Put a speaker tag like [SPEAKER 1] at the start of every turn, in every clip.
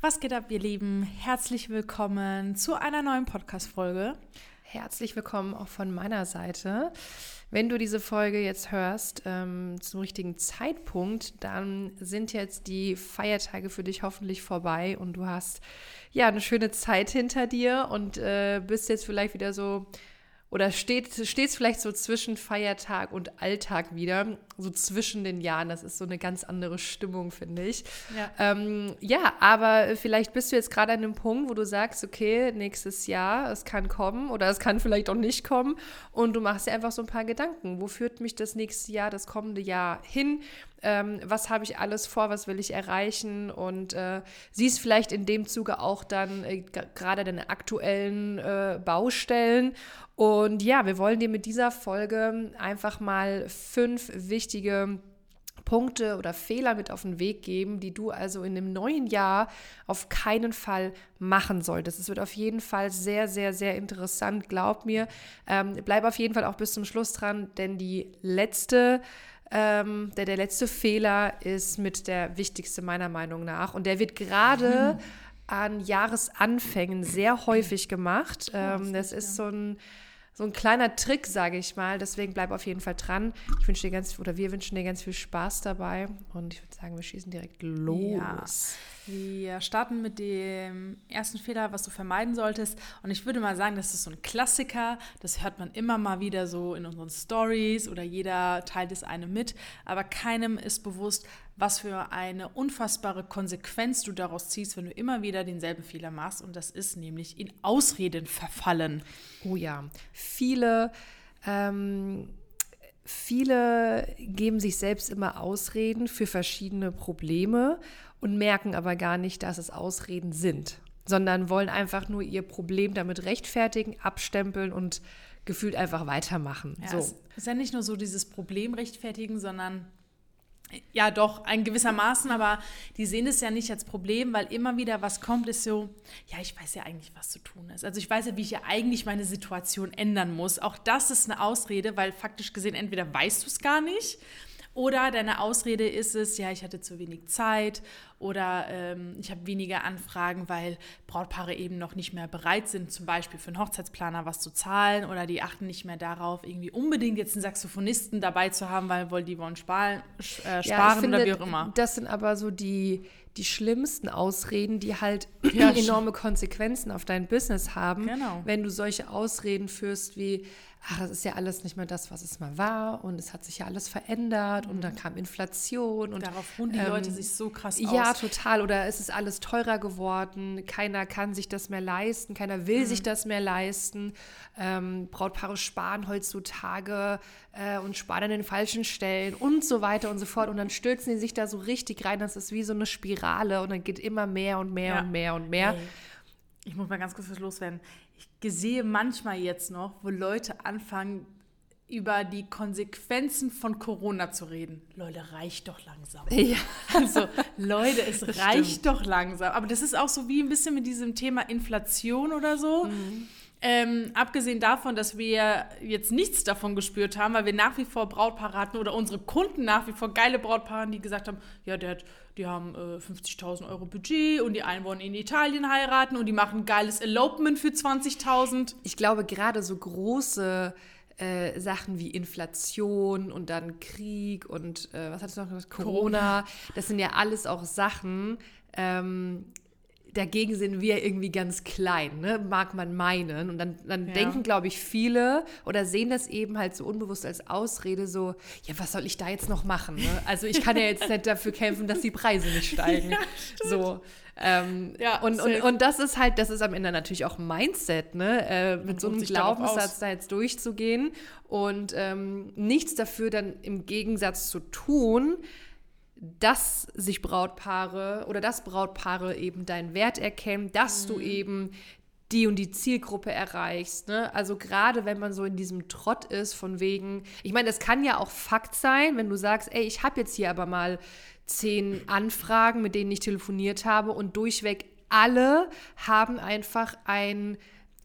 [SPEAKER 1] Was geht ab, ihr Lieben? Herzlich willkommen zu einer neuen Podcast-Folge.
[SPEAKER 2] Herzlich willkommen auch von meiner Seite. Wenn du diese Folge jetzt hörst, ähm, zum richtigen Zeitpunkt, dann sind jetzt die Feiertage für dich hoffentlich vorbei und du hast ja eine schöne Zeit hinter dir und äh, bist jetzt vielleicht wieder so oder steht es vielleicht so zwischen Feiertag und Alltag wieder, so zwischen den Jahren. Das ist so eine ganz andere Stimmung, finde ich. Ja. Ähm, ja, aber vielleicht bist du jetzt gerade an einem Punkt, wo du sagst, okay, nächstes Jahr, es kann kommen oder es kann vielleicht auch nicht kommen und du machst dir einfach so ein paar Gedanken. Wo führt mich das nächste Jahr, das kommende Jahr hin? Ähm, was habe ich alles vor, was will ich erreichen und äh, siehst vielleicht in dem Zuge auch dann äh, gerade deine aktuellen äh, Baustellen. Und ja, wir wollen dir mit dieser Folge einfach mal fünf wichtige Punkte oder Fehler mit auf den Weg geben, die du also in dem neuen Jahr auf keinen Fall machen solltest. Es wird auf jeden Fall sehr, sehr, sehr interessant, glaub mir. Ähm, bleib auf jeden Fall auch bis zum Schluss dran, denn die letzte ähm, der, der letzte Fehler ist mit der wichtigste meiner Meinung nach. Und der wird gerade mhm. an Jahresanfängen sehr häufig gemacht. Ähm, das ist so ein, so ein kleiner Trick, sage ich mal. Deswegen bleib auf jeden Fall dran. Ich wünsche dir ganz, oder wir wünschen dir ganz viel Spaß dabei. Und ich würde sagen, wir schießen direkt los. Ja.
[SPEAKER 1] Wir starten mit dem ersten Fehler, was du vermeiden solltest. Und ich würde mal sagen, das ist so ein Klassiker. Das hört man immer mal wieder so in unseren Stories oder jeder teilt es einem mit. Aber keinem ist bewusst, was für eine unfassbare Konsequenz du daraus ziehst, wenn du immer wieder denselben Fehler machst. Und das ist nämlich in Ausreden verfallen.
[SPEAKER 2] Oh ja, viele. Ähm viele geben sich selbst immer Ausreden für verschiedene Probleme und merken aber gar nicht, dass es Ausreden sind, sondern wollen einfach nur ihr Problem damit rechtfertigen, abstempeln und gefühlt einfach weitermachen.
[SPEAKER 1] Ja,
[SPEAKER 2] so.
[SPEAKER 1] Es ist ja nicht nur so dieses Problem rechtfertigen, sondern ja, doch, ein gewissermaßen, aber die sehen es ja nicht als Problem, weil immer wieder was kommt, ist so, ja, ich weiß ja eigentlich, was zu tun ist. Also ich weiß ja, wie ich ja eigentlich meine Situation ändern muss. Auch das ist eine Ausrede, weil faktisch gesehen, entweder weißt du es gar nicht oder deine Ausrede ist es, ja, ich hatte zu wenig Zeit oder ähm, ich habe weniger Anfragen, weil Brautpaare eben noch nicht mehr bereit sind, zum Beispiel für einen Hochzeitsplaner was zu zahlen oder die achten nicht mehr darauf, irgendwie unbedingt jetzt einen Saxophonisten dabei zu haben, weil, weil die wollen sparen, äh, sparen ja, finde, oder wie auch immer.
[SPEAKER 2] Das sind aber so die, die schlimmsten Ausreden, die halt ja, enorme Konsequenzen auf dein Business haben, genau. wenn du solche Ausreden führst wie, ach, das ist ja alles nicht mehr das, was es mal war und es hat sich ja alles verändert und dann kam Inflation und
[SPEAKER 1] darauf ruhen die ähm, Leute sich so krass
[SPEAKER 2] aus. Ja, total. Oder es ist alles teurer geworden, keiner kann sich das mehr leisten, keiner will mhm. sich das mehr leisten. Ähm, Brautpaare sparen heutzutage äh, und sparen an den falschen Stellen und so weiter und so fort. Und dann stürzen die sich da so richtig rein. Das ist wie so eine Spirale und dann geht immer mehr und mehr ja. und mehr und mehr. Hey.
[SPEAKER 1] Ich muss mal ganz kurz was loswerden ich sehe manchmal jetzt noch, wo Leute anfangen, über die Konsequenzen von Corona zu reden. Leute, reicht doch langsam. Ja. Also, Leute, es reicht doch langsam. Aber das ist auch so wie ein bisschen mit diesem Thema Inflation oder so. Mhm. Ähm, abgesehen davon, dass wir jetzt nichts davon gespürt haben, weil wir nach wie vor Brautpaare hatten oder unsere Kunden nach wie vor geile Brautpaare, die gesagt haben, ja, hat, die haben äh, 50.000 Euro Budget und die einen wollen in Italien heiraten und die machen ein geiles Elopement für 20.000.
[SPEAKER 2] Ich glaube, gerade so große äh, Sachen wie Inflation und dann Krieg und äh, was hat es noch gesagt? Corona, das sind ja alles auch Sachen, ähm, dagegen sind wir irgendwie ganz klein, ne? mag man meinen. Und dann, dann ja. denken, glaube ich, viele oder sehen das eben halt so unbewusst als Ausrede, so, ja, was soll ich da jetzt noch machen? Ne? Also ich kann ja jetzt nicht dafür kämpfen, dass die Preise nicht steigen. Ja, so. Ähm, ja, und, und, und das ist halt, das ist am Ende natürlich auch Mindset, ne? Äh, mit so einem Glaubenssatz da jetzt durchzugehen und ähm, nichts dafür dann im Gegensatz zu tun, dass sich Brautpaare oder dass Brautpaare eben deinen Wert erkennen, dass mhm. du eben die und die Zielgruppe erreichst. Ne? Also gerade wenn man so in diesem Trott ist, von wegen, ich meine, das kann ja auch Fakt sein, wenn du sagst, ey, ich habe jetzt hier aber mal zehn Anfragen, mit denen ich telefoniert habe und durchweg alle haben einfach ein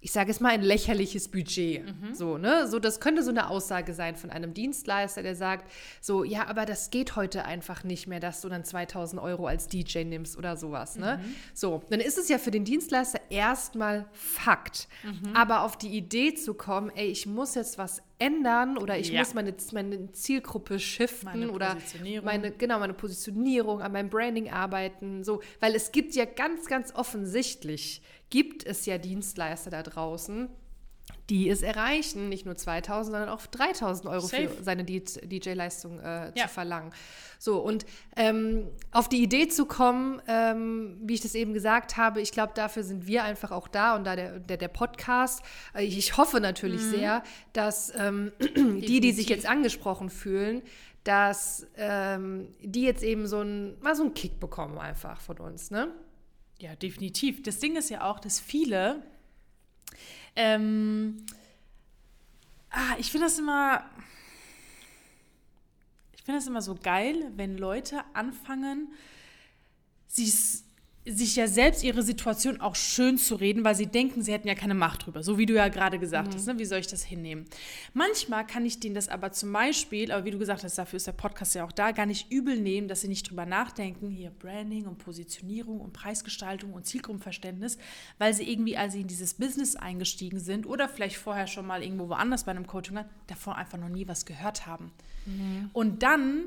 [SPEAKER 2] ich sage es mal, ein lächerliches Budget. Mhm. So, ne? So, das könnte so eine Aussage sein von einem Dienstleister, der sagt, so, ja, aber das geht heute einfach nicht mehr, dass du dann 2000 Euro als DJ nimmst oder sowas, ne? Mhm. So, dann ist es ja für den Dienstleister erstmal Fakt. Mhm. Aber auf die Idee zu kommen, ey, ich muss jetzt was ändern oder ich ja. muss meine, meine Zielgruppe shiften meine oder meine, genau, meine Positionierung, an meinem Branding arbeiten, so, weil es gibt ja ganz, ganz offensichtlich gibt es ja Dienstleister da draußen, die es erreichen, nicht nur 2000, sondern auch 3000 Euro Safe. für seine DJ-Leistung äh, ja. zu verlangen. So, und ähm, auf die Idee zu kommen, ähm, wie ich das eben gesagt habe, ich glaube, dafür sind wir einfach auch da und da der, der, der Podcast. Äh, ich hoffe natürlich mhm. sehr, dass ähm, die, die sich jetzt angesprochen fühlen, dass ähm, die jetzt eben so ein, mal so einen Kick bekommen einfach von uns, ne?
[SPEAKER 1] Ja, definitiv. Das Ding ist ja auch, dass viele. Ähm, ah, ich finde das immer. Ich finde das immer so geil, wenn Leute anfangen, sich sich ja selbst ihre Situation auch schön zu reden, weil sie denken, sie hätten ja keine Macht drüber. So wie du ja gerade gesagt mhm. hast, ne? wie soll ich das hinnehmen? Manchmal kann ich denen das aber zum Beispiel, aber wie du gesagt hast, dafür ist der Podcast ja auch da, gar nicht übel nehmen, dass sie nicht drüber nachdenken, hier Branding und Positionierung und Preisgestaltung und Zielgruppenverständnis, weil sie irgendwie, als sie in dieses Business eingestiegen sind oder vielleicht vorher schon mal irgendwo woanders bei einem Coaching waren, davor einfach noch nie was gehört haben. Mhm. Und dann,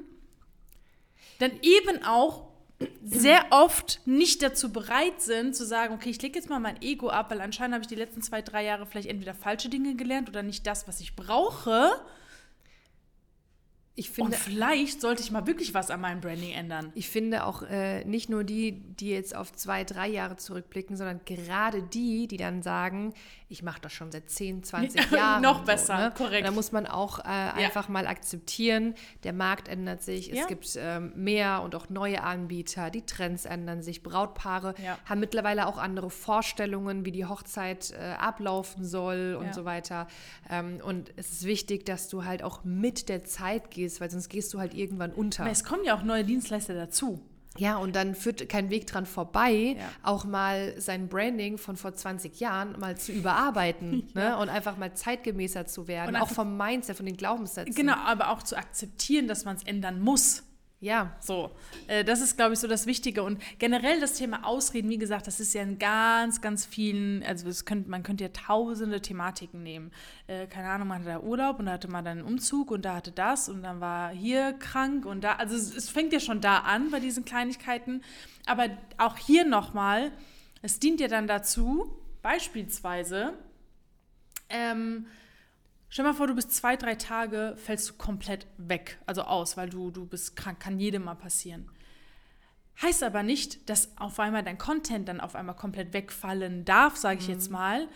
[SPEAKER 1] dann eben auch sehr oft nicht dazu bereit sind, zu sagen, okay, ich lege jetzt mal mein Ego ab, weil anscheinend habe ich die letzten zwei, drei Jahre vielleicht entweder falsche Dinge gelernt oder nicht das, was ich brauche. Ich finde, und vielleicht sollte ich mal wirklich was an meinem Branding ändern.
[SPEAKER 2] Ich finde auch äh, nicht nur die, die jetzt auf zwei, drei Jahre zurückblicken, sondern gerade die, die dann sagen, ich mache das schon seit 10, 20 Jahren.
[SPEAKER 1] Noch besser, so, ne?
[SPEAKER 2] korrekt. Da muss man auch äh, ja. einfach mal akzeptieren, der Markt ändert sich, es ja. gibt ähm, mehr und auch neue Anbieter, die Trends ändern sich, Brautpaare ja. haben mittlerweile auch andere Vorstellungen, wie die Hochzeit äh, ablaufen soll und so weiter. Ähm, und es ist wichtig, dass du halt auch mit der Zeit gehst gehst, weil sonst gehst du halt irgendwann unter.
[SPEAKER 1] Aber es kommen ja auch neue Dienstleister dazu.
[SPEAKER 2] Ja, und dann führt kein Weg dran vorbei, ja. auch mal sein Branding von vor 20 Jahren mal zu überarbeiten ja. ne? und einfach mal zeitgemäßer zu werden, und auch vom Mindset, von den Glaubenssätzen.
[SPEAKER 1] Genau, aber auch zu akzeptieren, dass man es ändern muss. Ja. So, äh, das ist, glaube ich, so das Wichtige. Und generell das Thema Ausreden, wie gesagt, das ist ja in ganz, ganz vielen, also könnt, man könnte ja tausende Thematiken nehmen. Äh, keine Ahnung, man hatte da Urlaub und da hatte man dann einen Umzug und da hatte das und dann war hier krank und da, also es, es fängt ja schon da an bei diesen Kleinigkeiten. Aber auch hier nochmal, es dient ja dann dazu, beispielsweise, ähm, Stell dir mal vor, du bist zwei, drei Tage, fällst du komplett weg, also aus, weil du, du bist krank, kann jedem mal passieren. Heißt aber nicht, dass auf einmal dein Content dann auf einmal komplett wegfallen darf, sage ich mhm. jetzt mal.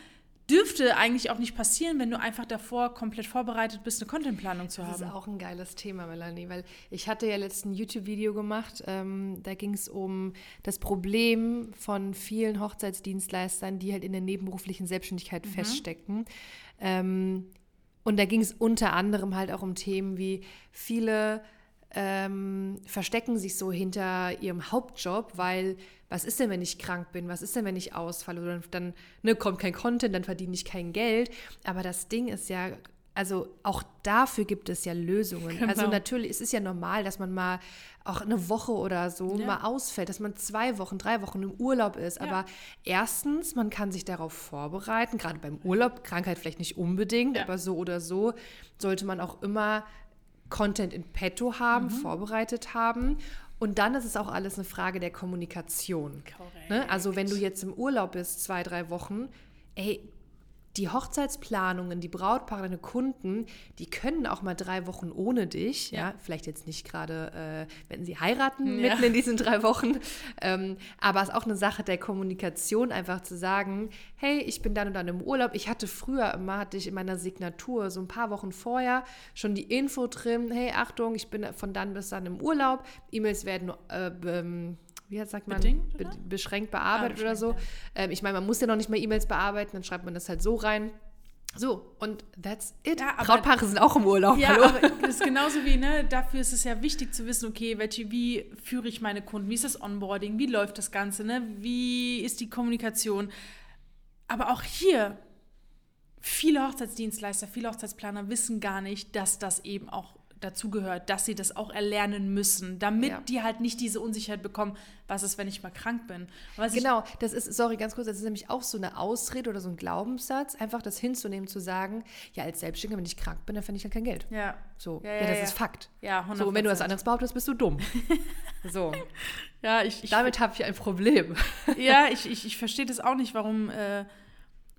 [SPEAKER 1] Dürfte eigentlich auch nicht passieren, wenn du einfach davor komplett vorbereitet bist, eine Contentplanung zu haben. Das
[SPEAKER 2] ist auch ein geiles Thema, Melanie, weil ich hatte ja letztens ein YouTube-Video gemacht, ähm, da ging es um das Problem von vielen Hochzeitsdienstleistern, die halt in der nebenberuflichen Selbstständigkeit mhm. feststecken. Ähm, und da ging es unter anderem halt auch um Themen wie viele ähm, verstecken sich so hinter ihrem Hauptjob, weil was ist denn, wenn ich krank bin? Was ist denn, wenn ich ausfalle? Oder dann ne, kommt kein Content, dann verdiene ich kein Geld. Aber das Ding ist ja, also auch dafür gibt es ja Lösungen. Also genau. Also natürlich, es ist ja normal, dass man mal auch eine Woche oder so ja. mal ausfällt, dass man zwei Wochen, drei Wochen im Urlaub ist. Ja. Aber erstens, man kann sich darauf vorbereiten, gerade beim Urlaub, Krankheit vielleicht nicht unbedingt, ja. aber so oder so sollte man auch immer Content in petto haben, mhm. vorbereitet haben. Und dann ist es auch alles eine Frage der Kommunikation. Ne? Also wenn du jetzt im Urlaub bist, zwei, drei Wochen, ey, die Hochzeitsplanungen, die Brautpaare, deine Kunden, die können auch mal drei Wochen ohne dich, ja, ja vielleicht jetzt nicht gerade, äh, wenn sie heiraten ja. mitten in diesen drei Wochen, ähm, aber es ist auch eine Sache der Kommunikation, einfach zu sagen, hey, ich bin dann und dann im Urlaub. Ich hatte früher immer, hatte ich in meiner Signatur so ein paar Wochen vorher schon die Info drin, hey, Achtung, ich bin von dann bis dann im Urlaub, E-Mails werden äh, ähm, wie sagt man, Bedingt, be beschränkt bearbeitet ah, oder so. Ähm, ich meine, man muss ja noch nicht mal E-Mails bearbeiten, dann schreibt man das halt so rein. So, und that's it. Ja, Brautpaare sind auch im Urlaub.
[SPEAKER 1] Ja, hallo? aber das ist genauso wie, ne, dafür ist es ja wichtig zu wissen, okay, welche, wie führe ich meine Kunden, wie ist das Onboarding, wie läuft das Ganze, ne, wie ist die Kommunikation. Aber auch hier viele Hochzeitsdienstleister, viele Hochzeitsplaner wissen gar nicht, dass das eben auch dazugehört, dass sie das auch erlernen müssen, damit
[SPEAKER 2] Ja.
[SPEAKER 1] die halt nicht diese Unsicherheit bekommen, was ist, wenn ich mal krank bin. Was
[SPEAKER 2] Genau, das ist, sorry, ganz kurz, das ist nämlich auch so eine Ausrede oder so ein Glaubenssatz, einfach das hinzunehmen, zu sagen, ja, als Selbstständiger, wenn ich krank bin, dann finde ich halt kein Geld.
[SPEAKER 1] Ja.
[SPEAKER 2] So,
[SPEAKER 1] Ja,
[SPEAKER 2] ja,
[SPEAKER 1] ja,
[SPEAKER 2] das ist Fakt.
[SPEAKER 1] Ja,
[SPEAKER 2] So, und wenn du was
[SPEAKER 1] 100%.
[SPEAKER 2] anderes behauptest, bist du dumm. so,
[SPEAKER 1] Ja, ich, ich,
[SPEAKER 2] damit habe ich ein Problem.
[SPEAKER 1] ja, ich, ich, ich verstehe das auch nicht, warum. Äh,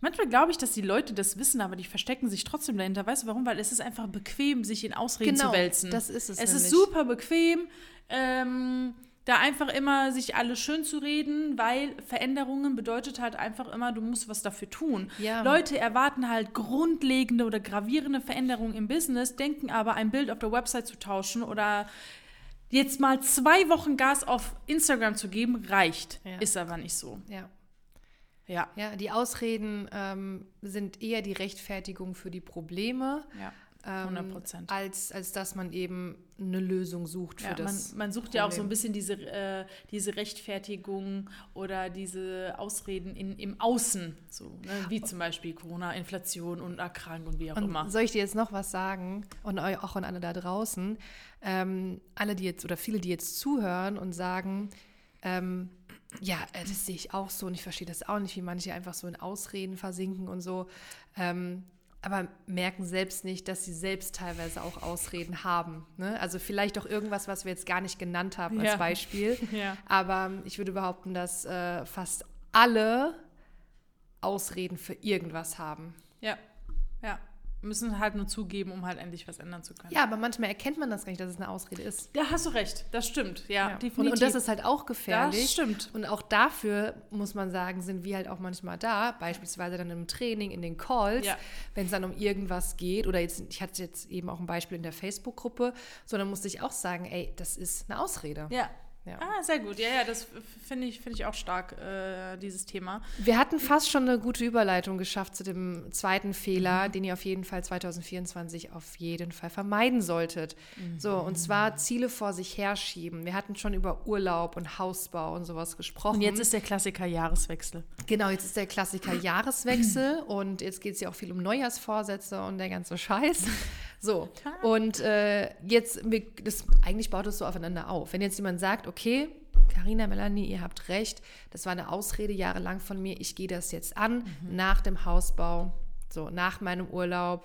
[SPEAKER 1] manchmal glaube ich, dass die Leute das wissen, aber die verstecken sich trotzdem dahinter. Weißt du warum? Weil es ist einfach bequem, sich in Ausreden
[SPEAKER 2] Genau,
[SPEAKER 1] zu wälzen.
[SPEAKER 2] das ist es
[SPEAKER 1] Es ist
[SPEAKER 2] nämlich.
[SPEAKER 1] super bequem, ähm, da einfach immer sich alles schön zu reden, weil Veränderungen bedeutet halt einfach immer, du musst was dafür tun.
[SPEAKER 2] Ja.
[SPEAKER 1] Leute erwarten halt grundlegende oder gravierende Veränderungen im Business, denken aber, ein Bild auf der Website zu tauschen oder jetzt mal zwei Wochen Gas auf Instagram zu geben, reicht.
[SPEAKER 2] Ja.
[SPEAKER 1] Ist aber nicht so.
[SPEAKER 2] Ja.
[SPEAKER 1] Ja.
[SPEAKER 2] Ja, die Ausreden ähm, sind eher die Rechtfertigung für die Probleme,
[SPEAKER 1] Ja.
[SPEAKER 2] ähm,
[SPEAKER 1] 100%.
[SPEAKER 2] als, als dass man eben eine Lösung sucht für
[SPEAKER 1] Ja, man,
[SPEAKER 2] das.
[SPEAKER 1] man sucht ja auch so
[SPEAKER 2] Problem.
[SPEAKER 1] ein bisschen diese, äh, diese Rechtfertigung oder diese Ausreden in, im Außen, so, ne? wie zum Beispiel Corona, Inflation und erkrankt und wie auch
[SPEAKER 2] Und
[SPEAKER 1] immer.
[SPEAKER 2] soll ich dir jetzt noch was sagen? Und eu- auch an alle da draußen. Ähm, alle, die jetzt oder viele, die jetzt zuhören und sagen, ähm, ja, äh, das sehe ich auch so und ich verstehe das auch nicht, wie manche einfach so in Ausreden versinken und so. Ähm, aber merken selbst nicht, dass sie selbst teilweise auch Ausreden haben. Ne? Also vielleicht auch irgendwas, was wir jetzt gar nicht genannt haben als
[SPEAKER 1] Ja.
[SPEAKER 2] Beispiel.
[SPEAKER 1] Ja.
[SPEAKER 2] Aber ich würde behaupten, dass äh, fast alle Ausreden für irgendwas haben.
[SPEAKER 1] ja, ja. Müssen halt nur zugeben, um halt endlich was ändern zu können.
[SPEAKER 2] Ja, aber manchmal erkennt man das gar nicht, dass es eine Ausrede ist.
[SPEAKER 1] Da hast du recht, das stimmt. Ja,
[SPEAKER 2] Ja. Und, und das ist halt auch gefährlich.
[SPEAKER 1] Das stimmt.
[SPEAKER 2] Und auch dafür, muss man sagen, sind wir halt auch manchmal da, beispielsweise dann im Training, in den Calls,
[SPEAKER 1] Ja.
[SPEAKER 2] wenn es dann um irgendwas geht. Oder jetzt, ich hatte jetzt eben auch ein Beispiel in der Facebook-Gruppe, so dann musste ich auch sagen, ey, das ist eine Ausrede.
[SPEAKER 1] Ja.
[SPEAKER 2] Ja.
[SPEAKER 1] Ah, sehr gut. Ja, ja, das finde ich, finde ich auch stark, äh, dieses Thema.
[SPEAKER 2] Wir hatten fast schon eine gute Überleitung geschafft zu dem zweiten Fehler, den ihr auf jeden Fall 2024 auf jeden Fall vermeiden solltet. So, und zwar Ziele vor sich herschieben. Wir hatten schon über Urlaub und Hausbau und sowas gesprochen.
[SPEAKER 1] Und jetzt ist der Klassiker Jahreswechsel.
[SPEAKER 2] Genau, jetzt ist der Klassiker Jahreswechsel und jetzt geht es ja auch viel um Neujahrsvorsätze und der ganze Scheiß. So, und äh, jetzt, das, eigentlich baut es so aufeinander auf. Wenn jetzt jemand sagt, okay, Carina, Melanie, ihr habt recht, das war eine Ausrede jahrelang von mir, ich gehe das jetzt an, nach dem Hausbau, so nach meinem Urlaub,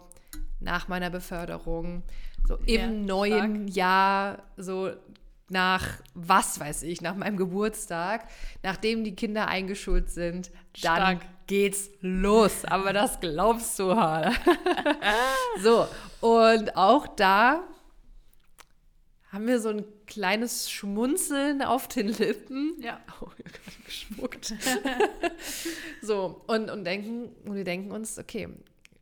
[SPEAKER 2] nach meiner Beförderung, so im
[SPEAKER 1] Ja,
[SPEAKER 2] neuen Jahr, so nach, was weiß ich, nach meinem Geburtstag, nachdem die Kinder eingeschult sind, dann
[SPEAKER 1] Stark.
[SPEAKER 2] geht's los. Aber das glaubst du halt. so, und auch da haben wir so ein kleines Schmunzeln auf den Lippen.
[SPEAKER 1] Ja.
[SPEAKER 2] Oh, geschmuckt. so, und, und, denken, und wir denken uns, okay,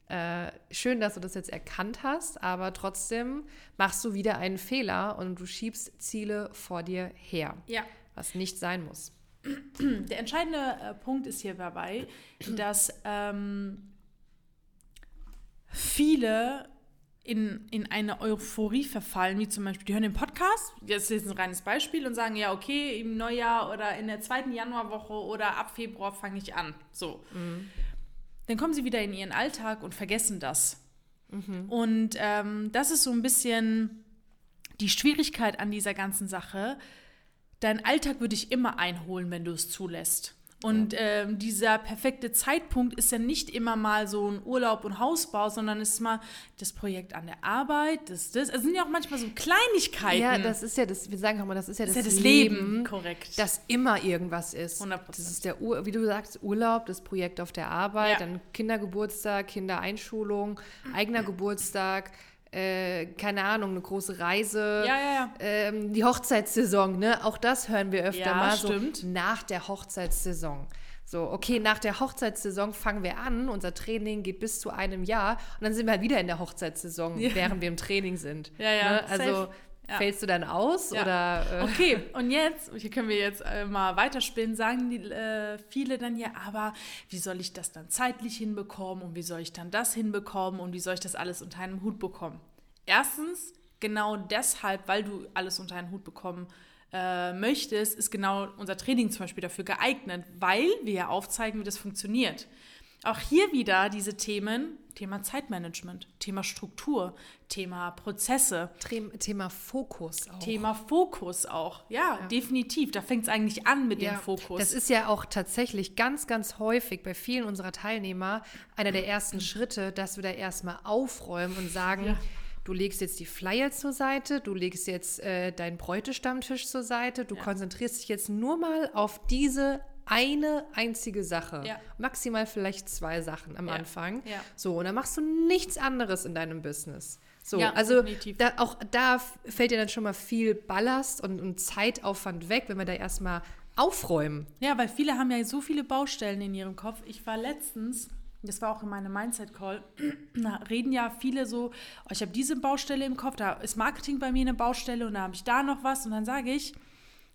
[SPEAKER 2] äh, schön, dass du das jetzt erkannt hast, aber trotzdem machst du wieder einen Fehler und du schiebst Ziele vor dir her,
[SPEAKER 1] Ja.
[SPEAKER 2] was nicht sein muss.
[SPEAKER 1] Der entscheidende äh, Punkt ist hier dabei, dass ähm, viele in, in eine Euphorie verfallen, wie zum Beispiel, die hören den Podcast, das ist jetzt ein reines Beispiel, und sagen, ja, okay, im Neujahr oder in der zweiten Januarwoche oder ab Februar fange ich an. So. Dann kommen sie wieder in ihren Alltag und vergessen das. Und ähm, das ist so ein bisschen die Schwierigkeit an dieser ganzen Sache. Dein Alltag würde dich immer einholen, wenn du es zulässt. Und ähm, dieser perfekte Zeitpunkt ist ja nicht immer mal so ein Urlaub und Hausbau, sondern es ist mal das Projekt an der Arbeit, das, das. Es sind ja auch manchmal so Kleinigkeiten.
[SPEAKER 2] Ja, das ist ja das, wir sagen auch mal, das ist ja
[SPEAKER 1] ist
[SPEAKER 2] das,
[SPEAKER 1] ja das
[SPEAKER 2] Leben,
[SPEAKER 1] Leben. Korrekt.
[SPEAKER 2] dass immer irgendwas ist.
[SPEAKER 1] 100%.
[SPEAKER 2] Das ist der, Ur, wie du sagst, Urlaub, das Projekt auf der Arbeit,
[SPEAKER 1] Ja.
[SPEAKER 2] dann Kindergeburtstag, Kindereinschulung, eigener Geburtstag, äh, keine Ahnung, eine große Reise.
[SPEAKER 1] ja, ja, ja.
[SPEAKER 2] Ähm, die Hochzeitssaison, ne? Auch das hören wir öfter
[SPEAKER 1] Ja,
[SPEAKER 2] mal
[SPEAKER 1] stimmt.
[SPEAKER 2] so nach der Hochzeitssaison. So, okay, nach der Hochzeitssaison fangen wir an, unser Training geht bis zu einem Jahr und dann sind wir halt wieder in der Hochzeitssaison, während wir im Training sind.
[SPEAKER 1] Ja, ja,
[SPEAKER 2] Ne? Also
[SPEAKER 1] safe. Ja.
[SPEAKER 2] fällst du dann aus
[SPEAKER 1] Ja.
[SPEAKER 2] oder äh,
[SPEAKER 1] Okay, und jetzt, hier können wir jetzt äh, mal weiterspinnen, sagen die, äh, viele dann ja, aber wie soll ich das dann zeitlich hinbekommen und wie soll ich dann das hinbekommen und wie soll ich das alles unter einen Hut bekommen? Erstens, genau deshalb, weil du alles unter einen Hut bekommen äh, möchtest, ist genau unser Training zum Beispiel dafür geeignet, weil wir ja aufzeigen, wie das funktioniert. Auch hier wieder diese Themen, Thema Zeitmanagement, Thema Struktur, Thema Prozesse.
[SPEAKER 2] Thema Fokus
[SPEAKER 1] auch. Thema Fokus auch, ja, ja. definitiv. Da fängt es eigentlich an mit ja. dem Fokus.
[SPEAKER 2] Das ist ja auch tatsächlich ganz, ganz häufig bei vielen unserer Teilnehmer einer der ersten Schritte, dass wir da erstmal aufräumen und sagen, ja. Du legst jetzt die Flyer zur Seite, du legst jetzt äh, deinen Bräutestammtisch zur Seite, du konzentrierst dich jetzt nur mal auf diese eine einzige Sache. Ja. Maximal vielleicht zwei Sachen am ja. Anfang. Ja. So, und dann machst du nichts anderes in deinem Business. So, also da, auch da fällt dir dann schon mal viel Ballast und, und Zeitaufwand weg, wenn wir da erstmal aufräumen.
[SPEAKER 1] Ja, weil viele haben ja so viele Baustellen in ihrem Kopf. Ich war letztens, das war auch in meinem Mindset-Call, da reden ja viele so, oh, ich habe diese Baustelle im Kopf, da ist Marketing bei mir eine Baustelle und da habe ich da noch was und dann sage ich,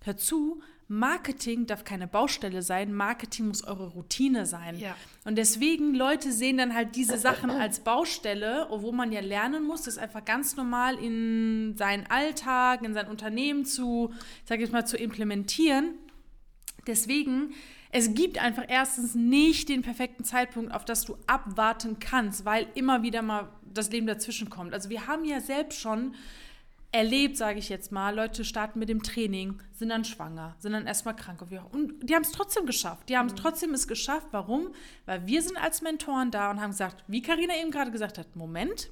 [SPEAKER 1] hör zu, Marketing darf keine Baustelle sein, Marketing muss eure Routine sein. Ja. Und deswegen, Leute sehen dann halt diese Sachen als Baustelle, wo man ja lernen muss, das einfach ganz normal in seinen Alltag, in sein Unternehmen zu, sag ich mal, zu implementieren. Deswegen, es gibt einfach erstens nicht den perfekten Zeitpunkt, auf das du abwarten kannst, weil immer wieder mal das Leben dazwischen kommt. Also wir haben ja selbst schon erlebt, sage ich jetzt mal. Leute starten mit dem Training, sind dann schwanger, sind dann erstmal krank und die haben es trotzdem geschafft. Die haben es mhm. trotzdem es geschafft. Warum? Weil wir sind als Mentoren da und haben gesagt, wie Karina eben gerade gesagt hat, Moment,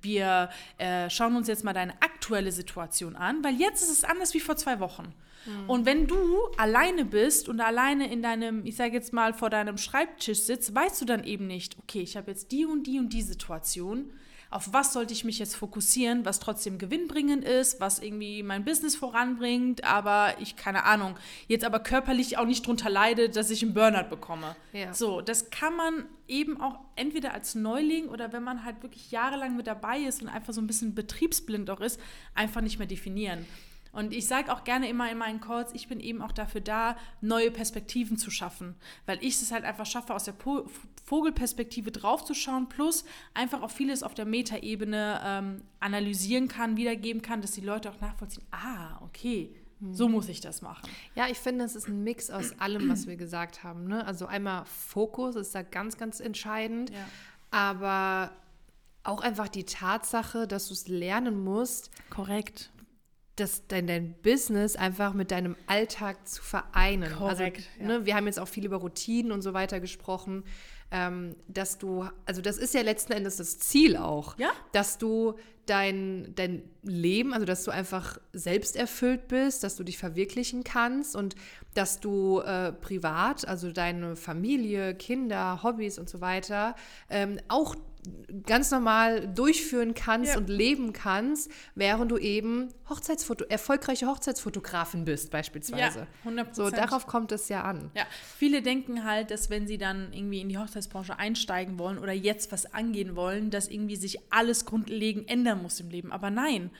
[SPEAKER 1] wir äh, schauen uns jetzt mal deine aktuelle Situation an, weil jetzt ist es anders wie vor zwei Wochen. Mhm. Und wenn du alleine bist und alleine in deinem, ich sage jetzt mal, vor deinem Schreibtisch sitzt, weißt du dann eben nicht, okay, ich habe jetzt die und die und die Situation auf was sollte ich mich jetzt fokussieren, was trotzdem gewinnbringend ist, was irgendwie mein Business voranbringt, aber ich, keine Ahnung, jetzt aber körperlich auch nicht drunter leide, dass ich einen Burnout bekomme. Ja. So, das kann man eben auch entweder als Neuling oder wenn man halt wirklich jahrelang mit dabei ist und einfach so ein bisschen betriebsblind auch ist, einfach nicht mehr definieren. Und ich sage auch gerne immer in meinen Calls, ich bin eben auch dafür da, neue Perspektiven zu schaffen, weil ich es halt einfach schaffe, aus der po Vogelperspektive draufzuschauen, plus einfach auch vieles auf der Metaebene ähm, analysieren kann, wiedergeben kann, dass die Leute auch nachvollziehen, ah, okay, so muss ich das machen.
[SPEAKER 2] Ja, ich finde, es ist ein Mix aus allem, was wir gesagt haben. Ne? Also einmal Fokus ist da ganz, ganz entscheidend, ja. aber auch einfach die Tatsache, dass du es lernen musst.
[SPEAKER 1] Korrekt
[SPEAKER 2] das, dein, dein Business einfach mit deinem Alltag zu vereinen. Also, Korrekt, also, ne, wir haben jetzt auch viel über Routinen und so weiter gesprochen, ähm, dass du, also das ist ja letzten Endes das Ziel auch, ja? dass du dein, dein Leben, also dass du einfach selbst erfüllt bist, dass du dich verwirklichen kannst und dass du äh, privat, also deine Familie, Kinder, Hobbys und so weiter, ähm, auch ganz normal durchführen kannst ja. und leben kannst, während du eben Hochzeitsfoto erfolgreiche Hochzeitsfotografin bist beispielsweise. Ja, 100%. So darauf kommt es ja an.
[SPEAKER 1] Ja, viele denken halt, dass wenn sie dann irgendwie in die Hochzeitsbranche einsteigen wollen oder jetzt was angehen wollen, dass irgendwie sich alles grundlegend ändern muss im Leben, aber nein.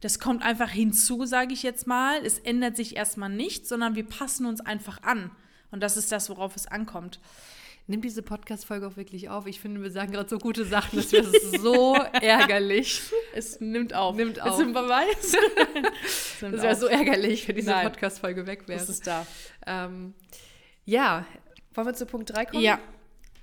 [SPEAKER 1] Das kommt einfach hinzu, sage ich jetzt mal. Es ändert sich erstmal nichts, sondern wir passen uns einfach an. Und das ist das, worauf es ankommt
[SPEAKER 2] nimm diese Podcast-Folge auch wirklich auf. Ich finde, wir sagen gerade so gute Sachen, das wäre so ärgerlich.
[SPEAKER 1] Es nimmt auf.
[SPEAKER 2] Nimmt auf.
[SPEAKER 1] Ist ein Beweis.
[SPEAKER 2] das wäre so ärgerlich, wenn diese Podcast-Folge weg wäre.
[SPEAKER 1] Das ist da.
[SPEAKER 2] Ähm, ja, wollen wir zu Punkt 3 kommen?
[SPEAKER 1] Ja.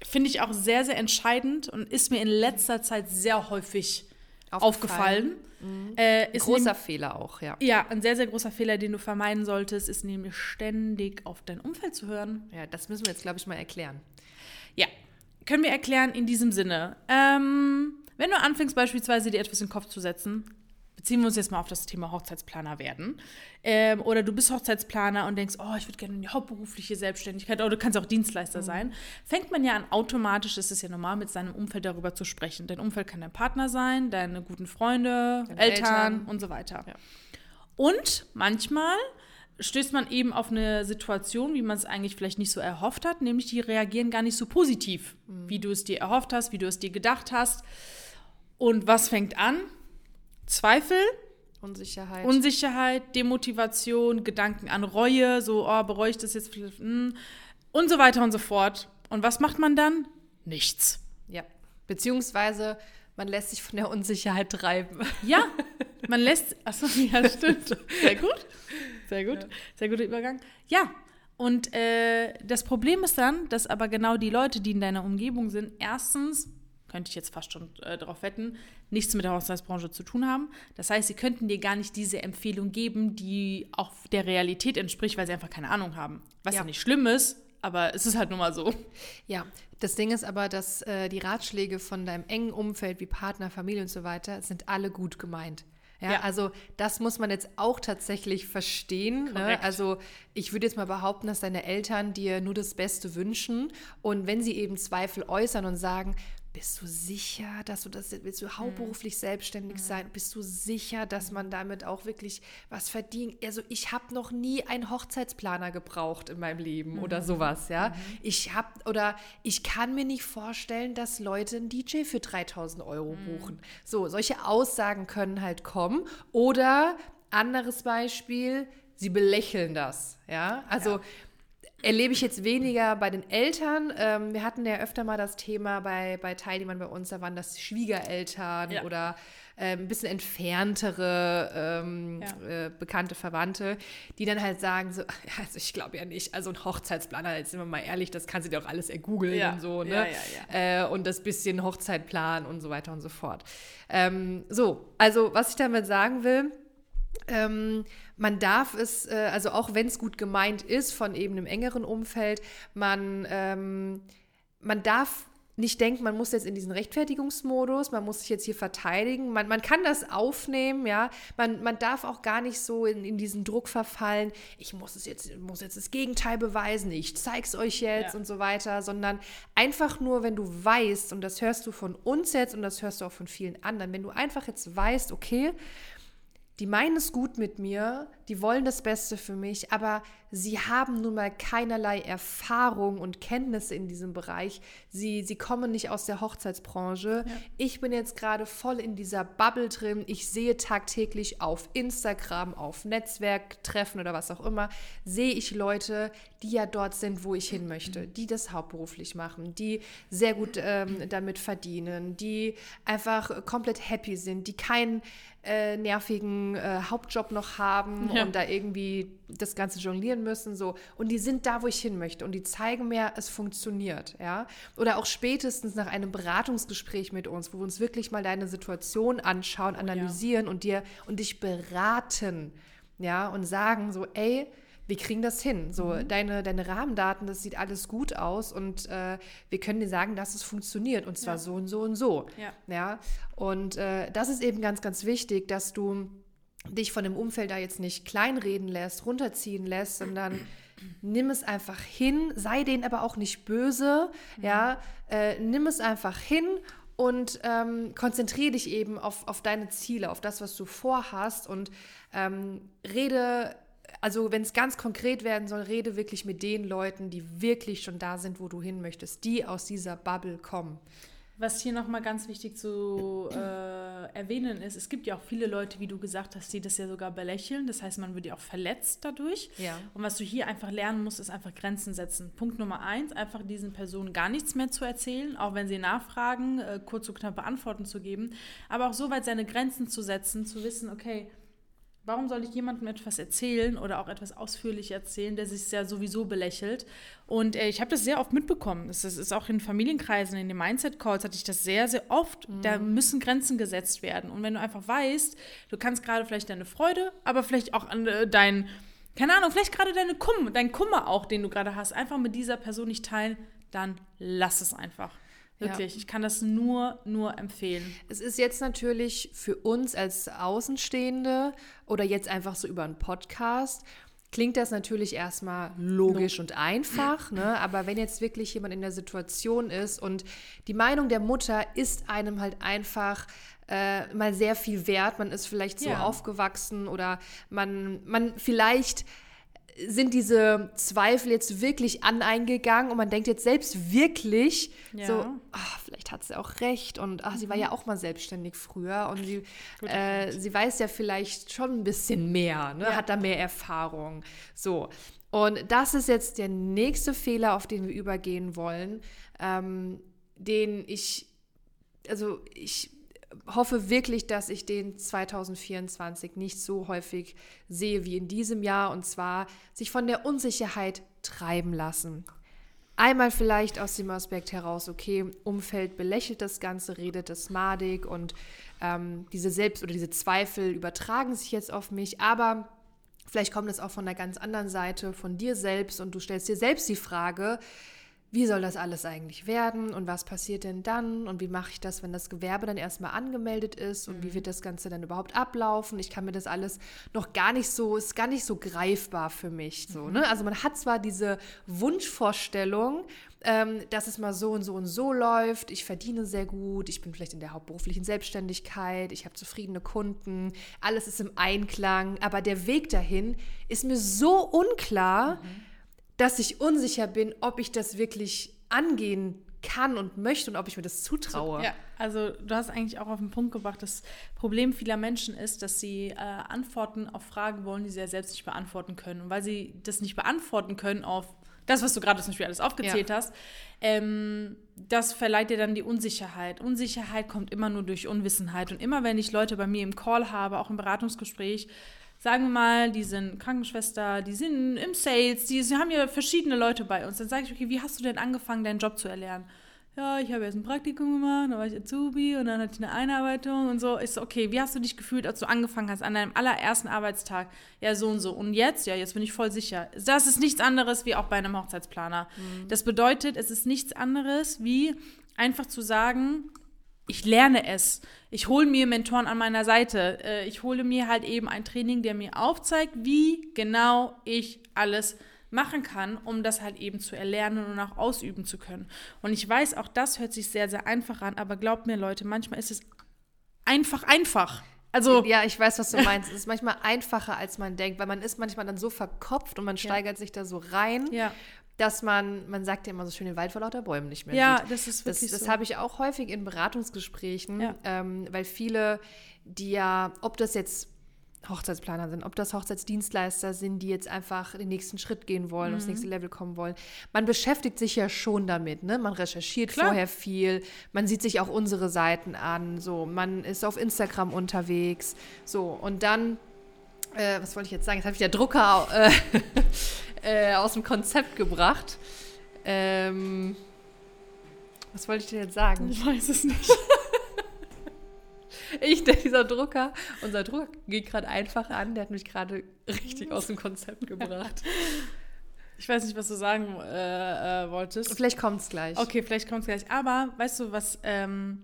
[SPEAKER 1] Finde ich auch sehr, sehr entscheidend und ist mir in letzter Zeit sehr häufig aufgefallen. aufgefallen.
[SPEAKER 2] Mhm. Äh, großer Fehler auch, ja.
[SPEAKER 1] Ja, ein sehr, sehr großer Fehler, den du vermeiden solltest, ist nämlich ständig auf dein Umfeld zu hören.
[SPEAKER 2] Ja, das müssen wir jetzt, glaube ich, mal erklären.
[SPEAKER 1] Ja, können wir erklären in diesem Sinne. Ähm, wenn du anfängst beispielsweise dir etwas in den Kopf zu setzen, beziehen wir uns jetzt mal auf das Thema Hochzeitsplaner werden. Ähm, oder du bist Hochzeitsplaner und denkst, oh, ich würde gerne in die hauptberufliche Selbstständigkeit, oder du kannst auch Dienstleister mhm. sein. Fängt man ja an, automatisch, ist ja normal, mit seinem Umfeld darüber zu sprechen. Dein Umfeld kann dein Partner sein, deine guten Freunde, Eltern, Eltern, und so weiter. Ja. Und manchmal stößt man eben auf eine Situation, wie man es eigentlich vielleicht nicht so erhofft hat, nämlich die reagieren gar nicht so positiv, mhm. wie du es dir erhofft hast, wie du es dir gedacht hast. Und was fängt an? Zweifel,
[SPEAKER 2] Unsicherheit.
[SPEAKER 1] Unsicherheit, Demotivation, Gedanken an Reue, so, oh, bereue ich das jetzt hm, und so weiter und so fort. Und was macht man dann? Nichts.
[SPEAKER 2] Ja. Beziehungsweise man lässt sich von der Unsicherheit treiben.
[SPEAKER 1] Ja, man lässt, achso, ja, stimmt. Sehr gut. Sehr gut. Ja. Sehr guter Übergang. Ja. Und äh, das Problem ist dann, dass aber genau die Leute, die in deiner Umgebung sind, erstens, könnte ich jetzt fast schon äh, darauf wetten, nichts mit der Hochzeitsbranche zu tun haben. Das heißt, sie könnten dir gar nicht diese Empfehlung geben, die auch der Realität entspricht, weil sie einfach keine Ahnung haben. Was ja, ja nicht schlimm ist, aber es ist halt nun mal so.
[SPEAKER 2] Ja, das Ding ist aber, dass äh, die Ratschläge von deinem engen Umfeld wie Partner, Familie und so weiter sind alle gut gemeint. Ja, ja, also das muss man jetzt auch tatsächlich verstehen. Ne? Also ich würde jetzt mal behaupten, dass deine Eltern dir nur das Beste wünschen. Und wenn sie eben Zweifel äußern und sagen, bist du sicher, dass du das willst du mhm. hauptberuflich mhm. selbstständig sein? Bist du sicher, dass man damit auch wirklich was verdient? Also ich habe noch nie einen Hochzeitsplaner gebraucht in meinem Leben mhm. oder sowas, ja. Mhm. Ich habe oder ich kann mir nicht vorstellen, dass Leute einen DJ für 3000 Euro mhm. buchen. So, solche Aussagen können halt kommen oder anderes Beispiel, sie belächeln das, ja. Also ja erlebe ich jetzt weniger bei den Eltern. Ähm, wir hatten ja öfter mal das Thema bei, bei Teilnehmern bei uns, da waren das Schwiegereltern ja. oder äh, ein bisschen entferntere ähm, ja. äh, bekannte Verwandte, die dann halt sagen so, also ich glaube ja nicht, also ein Hochzeitsplaner, jetzt sind wir mal ehrlich, das kann sie doch alles ergoogeln ja. und so, ne? Äh, und das bisschen Hochzeitplan und so weiter und so fort. Ähm, so, also was ich damit sagen will, ähm, man darf es, äh, also auch wenn es gut gemeint ist von eben einem engeren Umfeld, man, ähm, man darf nicht denken, man muss jetzt in diesen Rechtfertigungsmodus, man muss sich jetzt hier verteidigen. Man, man kann das aufnehmen, ja. Man, man darf auch gar nicht so in, in diesen Druck verfallen, ich muss es jetzt, muss jetzt das Gegenteil beweisen, ich zeig's euch jetzt ja. und so weiter, sondern einfach nur, wenn du weißt, und das hörst du von uns jetzt und das hörst du auch von vielen anderen, wenn du einfach jetzt weißt, okay, die meinen es gut mit mir, die wollen das Beste für mich, aber sie haben nun mal keinerlei Erfahrung und Kenntnisse in diesem Bereich. Sie, sie kommen nicht aus der Hochzeitsbranche. Ja. Ich bin jetzt gerade voll in dieser Bubble drin. Ich sehe tagtäglich auf Instagram, auf Netzwerktreffen oder was auch immer, sehe ich Leute, die ja dort sind, wo ich hin möchte, die das hauptberuflich machen, die sehr gut ähm, damit verdienen, die einfach komplett happy sind, die keinen äh, nervigen äh, Hauptjob noch haben ja. und da irgendwie das Ganze jonglieren müssen. So. Und die sind da, wo ich hin möchte. Und die zeigen mir, es funktioniert. Ja? Oder auch spätestens nach einem Beratungsgespräch mit uns, wo wir uns wirklich mal deine Situation anschauen, analysieren ja. und dir und dich beraten. Ja, und sagen so, ey, wir kriegen das hin. So, mhm. deine, deine Rahmendaten, das sieht alles gut aus und äh, wir können dir sagen, dass es funktioniert und zwar ja. so und so und so. Ja. ja? Und äh, das ist eben ganz, ganz wichtig, dass du dich von dem Umfeld da jetzt nicht kleinreden lässt, runterziehen lässt, sondern nimm es einfach hin, sei denen aber auch nicht böse, mhm. ja, äh, nimm es einfach hin und ähm, konzentriere dich eben auf, auf deine Ziele, auf das, was du vorhast und ähm, rede also wenn es ganz konkret werden soll, rede wirklich mit den Leuten, die wirklich schon da sind, wo du hin möchtest, die aus dieser Bubble kommen.
[SPEAKER 1] Was hier nochmal ganz wichtig zu äh, erwähnen ist, es gibt ja auch viele Leute, wie du gesagt hast, die das ja sogar belächeln. Das heißt, man wird ja auch verletzt dadurch. Ja. Und was du hier einfach lernen musst, ist einfach Grenzen setzen. Punkt Nummer eins, einfach diesen Personen gar nichts mehr zu erzählen, auch wenn sie nachfragen, äh, kurz und knapp Antworten zu geben. Aber auch so weit seine Grenzen zu setzen, zu wissen, okay, Warum soll ich jemandem etwas erzählen oder auch etwas ausführlich erzählen, der sich ja sowieso belächelt? Und äh, ich habe das sehr oft mitbekommen. Das ist auch in Familienkreisen, in den Mindset-Calls hatte ich das sehr, sehr oft. Mhm. Da müssen Grenzen gesetzt werden. Und wenn du einfach weißt, du kannst gerade vielleicht deine Freude, aber vielleicht auch an äh, dein, keine Ahnung, vielleicht gerade deine Kummer, dein Kummer auch, den du gerade hast, einfach mit dieser Person nicht teilen, dann lass es einfach. Wirklich, ja. ich kann das nur, nur empfehlen.
[SPEAKER 2] Es ist jetzt natürlich für uns als Außenstehende oder jetzt einfach so über einen Podcast, klingt das natürlich erstmal logisch no. und einfach, ne? aber wenn jetzt wirklich jemand in der Situation ist und die Meinung der Mutter ist einem halt einfach äh, mal sehr viel wert, man ist vielleicht so ja. aufgewachsen oder man, man vielleicht sind diese Zweifel jetzt wirklich aneingegangen und man denkt jetzt selbst wirklich ja. so, ach, vielleicht hat sie auch recht und ach, sie war ja mhm. auch mal selbstständig früher und sie, äh, sie weiß ja vielleicht schon ein bisschen mehr, ne? Ja. hat da mehr Erfahrung. So. Und das ist jetzt der nächste Fehler, auf den wir übergehen wollen, ähm, den ich, also ich hoffe wirklich, dass ich den 2024 nicht so häufig sehe wie in diesem Jahr. Und zwar sich von der Unsicherheit treiben lassen. Einmal vielleicht aus dem Aspekt heraus, okay, Umfeld belächelt das Ganze, redet das madig und ähm, diese Selbst- oder diese Zweifel übertragen sich jetzt auf mich, aber vielleicht kommt es auch von einer ganz anderen Seite, von dir selbst und du stellst dir selbst die Frage, wie soll das alles eigentlich werden und was passiert denn dann und wie mache ich das, wenn das Gewerbe dann erstmal angemeldet ist und mhm. wie wird das Ganze dann überhaupt ablaufen? Ich kann mir das alles noch gar nicht so, ist gar nicht so greifbar für mich. So, mhm. ne? Also man hat zwar diese Wunschvorstellung, ähm, dass es mal so und so und so läuft, ich verdiene sehr gut, ich bin vielleicht in der hauptberuflichen Selbstständigkeit, ich habe zufriedene Kunden, alles ist im Einklang, aber der Weg dahin ist mir so unklar. Mhm dass ich unsicher bin, ob ich das wirklich angehen kann und möchte und ob ich mir das zutraue.
[SPEAKER 1] Ja, also du hast eigentlich auch auf den Punkt gebracht, das Problem vieler Menschen ist, dass sie äh, Antworten auf Fragen wollen, die sie ja selbst nicht beantworten können. Und weil sie das nicht beantworten können auf das, was du gerade zum Beispiel alles aufgezählt ja. hast, ähm, das verleiht dir dann die Unsicherheit. Unsicherheit kommt immer nur durch Unwissenheit. Und immer wenn ich Leute bei mir im Call habe, auch im Beratungsgespräch, sagen wir mal, die sind Krankenschwester, die sind im Sales, die, sie haben ja verschiedene Leute bei uns. Dann sage ich, okay, wie hast du denn angefangen, deinen Job zu erlernen? Ja, ich habe erst ein Praktikum gemacht, dann war ich Azubi und dann hatte ich eine Einarbeitung und so. Ich so, okay, wie hast du dich gefühlt, als du angefangen hast, an deinem allerersten Arbeitstag? Ja, so und so. Und jetzt? Ja, jetzt bin ich voll sicher. Das ist nichts anderes wie auch bei einem Hochzeitsplaner. Mhm. Das bedeutet, es ist nichts anderes wie einfach zu sagen, ich lerne es. Ich hole mir Mentoren an meiner Seite. Äh, ich hole mir halt eben ein Training, der mir aufzeigt, wie genau ich alles machen kann, um das halt eben zu erlernen und auch ausüben zu können. Und ich weiß, auch das hört sich sehr, sehr einfach an, aber glaubt mir, Leute, manchmal ist es einfach einfach. Also
[SPEAKER 2] ja, ich weiß, was du meinst. Es ist manchmal einfacher, als man denkt, weil man ist manchmal dann so verkopft und man steigert ja. sich da so rein. Ja dass man, man sagt ja immer so schön, den Wald vor lauter Bäumen nicht mehr
[SPEAKER 1] ja, sieht. Ja, das ist
[SPEAKER 2] wirklich Das, das so. habe ich auch häufig in Beratungsgesprächen, ja. ähm, weil viele, die ja, ob das jetzt Hochzeitsplaner sind, ob das Hochzeitsdienstleister sind, die jetzt einfach den nächsten Schritt gehen wollen, mhm. aufs nächste Level kommen wollen. Man beschäftigt sich ja schon damit, ne? Man recherchiert Klar. vorher viel, man sieht sich auch unsere Seiten an, so, man ist auf Instagram unterwegs, so, und dann äh, was wollte ich jetzt sagen? Jetzt habe ich der Drucker äh, äh, aus dem Konzept gebracht. Ähm, was wollte ich dir jetzt sagen?
[SPEAKER 1] Ich weiß es nicht.
[SPEAKER 2] ich, dieser Drucker, unser Drucker geht gerade einfach an, der hat mich gerade richtig aus dem Konzept gebracht.
[SPEAKER 1] Ich weiß nicht, was du sagen äh, äh, wolltest.
[SPEAKER 2] Vielleicht kommt es gleich.
[SPEAKER 1] Okay, vielleicht kommt es gleich. Aber weißt du, was ähm,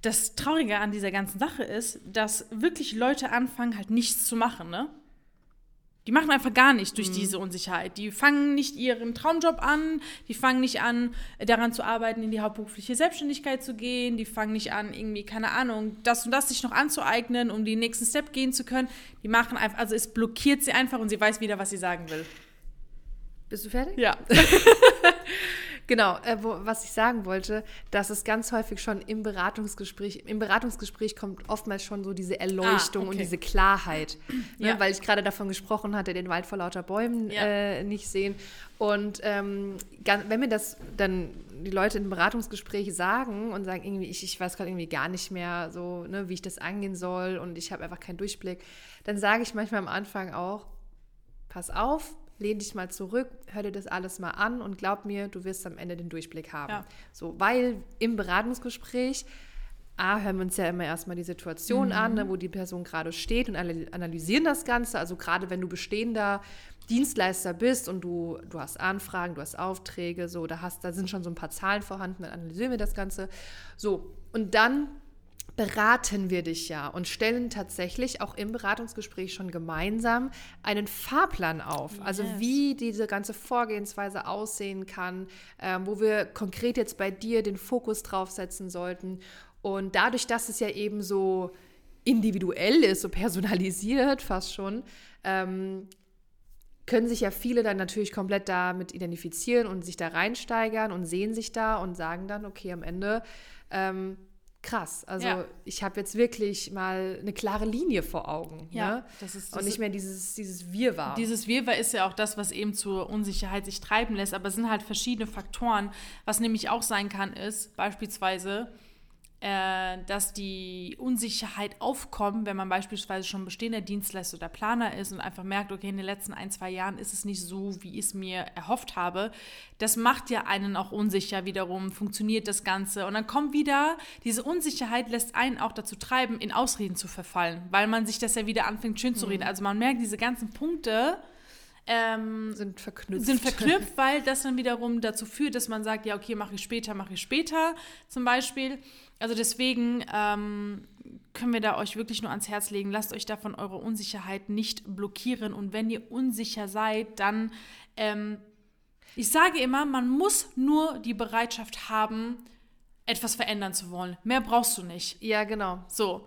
[SPEAKER 1] das Traurige an dieser ganzen Sache ist, dass wirklich Leute anfangen, halt nichts zu machen, ne? Die machen einfach gar nichts durch mhm. diese Unsicherheit. Die fangen nicht ihren Traumjob an, die fangen nicht an, daran zu arbeiten, in die hauptberufliche Selbstständigkeit zu gehen, die fangen nicht an, irgendwie, keine Ahnung, das und das sich noch anzueignen, um den nächsten Step gehen zu können. Die machen einfach, also es blockiert sie einfach und sie weiß wieder, was sie sagen will.
[SPEAKER 2] Bist du fertig?
[SPEAKER 1] Ja.
[SPEAKER 2] Genau, äh, wo, was ich sagen wollte, dass es ganz häufig schon im Beratungsgespräch, im Beratungsgespräch kommt oftmals schon so diese Erleuchtung ah, okay. und diese Klarheit. Ne? Ja. Weil ich gerade davon gesprochen hatte, den Wald vor lauter Bäumen ja. äh, nicht sehen. Und ähm, wenn mir das dann die Leute im Beratungsgespräch sagen und sagen, irgendwie, ich, ich weiß gerade irgendwie gar nicht mehr so, ne, wie ich das angehen soll und ich habe einfach keinen Durchblick, dann sage ich manchmal am Anfang auch, pass auf, lehn dich mal zurück, hör dir das alles mal an und glaub mir, du wirst am Ende den Durchblick haben. Ja. So, weil im Beratungsgespräch A, hören wir uns ja immer erstmal die Situation mhm. an, ne, wo die Person gerade steht und analysieren das Ganze. Also gerade wenn du bestehender Dienstleister bist und du, du hast Anfragen, du hast Aufträge, so, da hast, da sind schon so ein paar Zahlen vorhanden, dann analysieren wir das Ganze. So, und dann beraten wir dich ja und stellen tatsächlich auch im Beratungsgespräch schon gemeinsam einen Fahrplan auf. Also yes. Also wie diese ganze Vorgehensweise aussehen kann, äh, wo wir konkret jetzt bei dir den Fokus drauf setzen sollten. Und dadurch, dass es ja eben so individuell ist, so personalisiert fast schon, ähm, können sich ja viele dann natürlich komplett damit identifizieren und sich da reinsteigern und sehen sich da und sagen dann, okay, am Ende ähm, krass. Also ja. ich habe jetzt wirklich mal eine klare Linie vor Augen. Ja, ne? das ist das Und nicht mehr dieses, dieses Wirrwarr.
[SPEAKER 1] Dieses Wirrwarr ist ja auch das, was eben zur Unsicherheit sich treiben lässt. Aber es sind halt verschiedene Faktoren. Was nämlich auch sein kann, ist beispielsweise, äh, dass die Unsicherheit aufkommt, wenn man beispielsweise schon bestehender Dienstleister oder Planer ist und einfach merkt, okay, in den letzten ein, zwei Jahren ist es nicht so, wie ich es mir erhofft habe. Das macht ja einen auch unsicher wiederum, funktioniert das Ganze. Und dann kommt wieder, diese Unsicherheit lässt einen auch dazu treiben, in Ausreden zu verfallen, weil man sich das ja wieder anfängt schön zu reden. Mhm. Also man merkt diese ganzen Punkte, ähm,
[SPEAKER 2] sind verknüpft.
[SPEAKER 1] Sind verknüpft, weil das dann wiederum dazu führt, dass man sagt, ja, okay, mache ich später, mache ich später zum Beispiel. Also deswegen ähm, können wir da euch wirklich nur ans Herz legen, lasst euch davon eure Unsicherheit nicht blockieren. Und wenn ihr unsicher seid, dann, ähm, ich sage immer, man muss nur die Bereitschaft haben, etwas verändern zu wollen. Mehr brauchst du nicht.
[SPEAKER 2] Ja, genau.
[SPEAKER 1] So.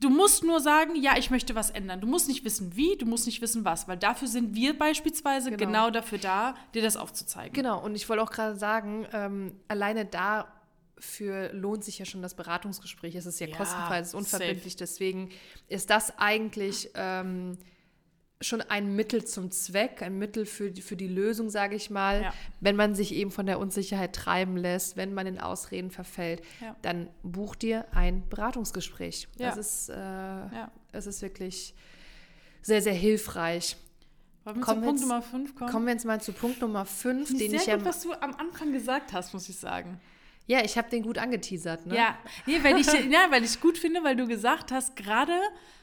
[SPEAKER 1] Du musst nur sagen, ja, ich möchte was ändern. Du musst nicht wissen, wie, du musst nicht wissen, was, weil dafür sind wir beispielsweise genau, genau dafür da, dir das aufzuzeigen.
[SPEAKER 2] Genau, und ich wollte auch gerade sagen, ähm, alleine dafür lohnt sich ja schon das Beratungsgespräch. Es ist ja, ja kostenfrei, es ist unverbindlich, safe. deswegen ist das eigentlich. Ähm, schon ein Mittel zum Zweck, ein Mittel für die, für die Lösung, sage ich mal. Ja. Wenn man sich eben von der Unsicherheit treiben lässt, wenn man in Ausreden verfällt, ja. dann buch dir ein Beratungsgespräch. Ja. Das, ist, äh, das ist wirklich sehr, sehr hilfreich.
[SPEAKER 1] Wollen wir kommen zu Punkt jetzt, Nummer 5
[SPEAKER 2] kommen? Kommen wir jetzt mal zu Punkt Nummer 5,
[SPEAKER 1] den ich ja... Gut, was du am Anfang gesagt hast, muss ich sagen.
[SPEAKER 2] Ja, ich habe den gut angeteasert, ne?
[SPEAKER 1] Ja, nee, weil ich ja, weil ich gut finde, weil du gesagt hast, gerade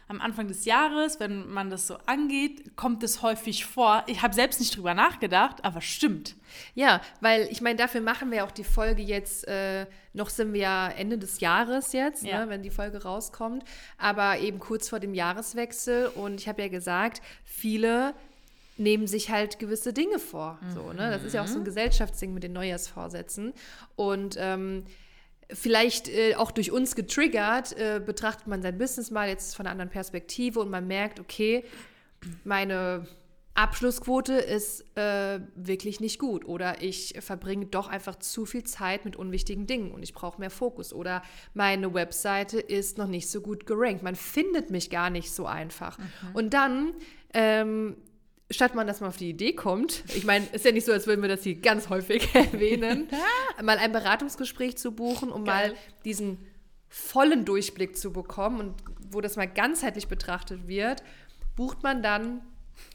[SPEAKER 1] am Anfang des Jahres, wenn man das so angeht, kommt es häufig vor. Ich habe selbst nicht drüber nachgedacht, aber stimmt.
[SPEAKER 2] Ja, weil ich meine, dafür machen wir auch die Folge jetzt, äh, noch sind wir ja Ende des Jahres jetzt, ja. ne, wenn die Folge rauskommt, aber eben kurz vor dem Jahreswechsel und ich habe ja gesagt, viele nehmen sich halt gewisse Dinge vor. Mhm. So, ne? Das ist ja auch so ein mhm. Gesellschaftsding mit den Neujahrsvorsätzen. Und ähm, vielleicht äh, auch durch uns getriggert, äh, betrachtet man sein Business mal jetzt von einer anderen Perspektive und man merkt, okay, meine Abschlussquote ist äh, wirklich nicht gut oder ich verbringe doch einfach zu viel Zeit mit unwichtigen Dingen und ich brauche mehr Fokus oder meine Webseite ist noch nicht so gut gerankt. Man findet mich gar nicht so einfach. Mhm. Und dann ähm, statt man, dass man auf die Idee kommt, ich meine, ist ja nicht so, als würden wir das hier ganz häufig erwähnen, mal ein Beratungsgespräch zu buchen, um Geil. mal diesen vollen Durchblick zu bekommen und wo das mal ganzheitlich betrachtet wird, bucht man dann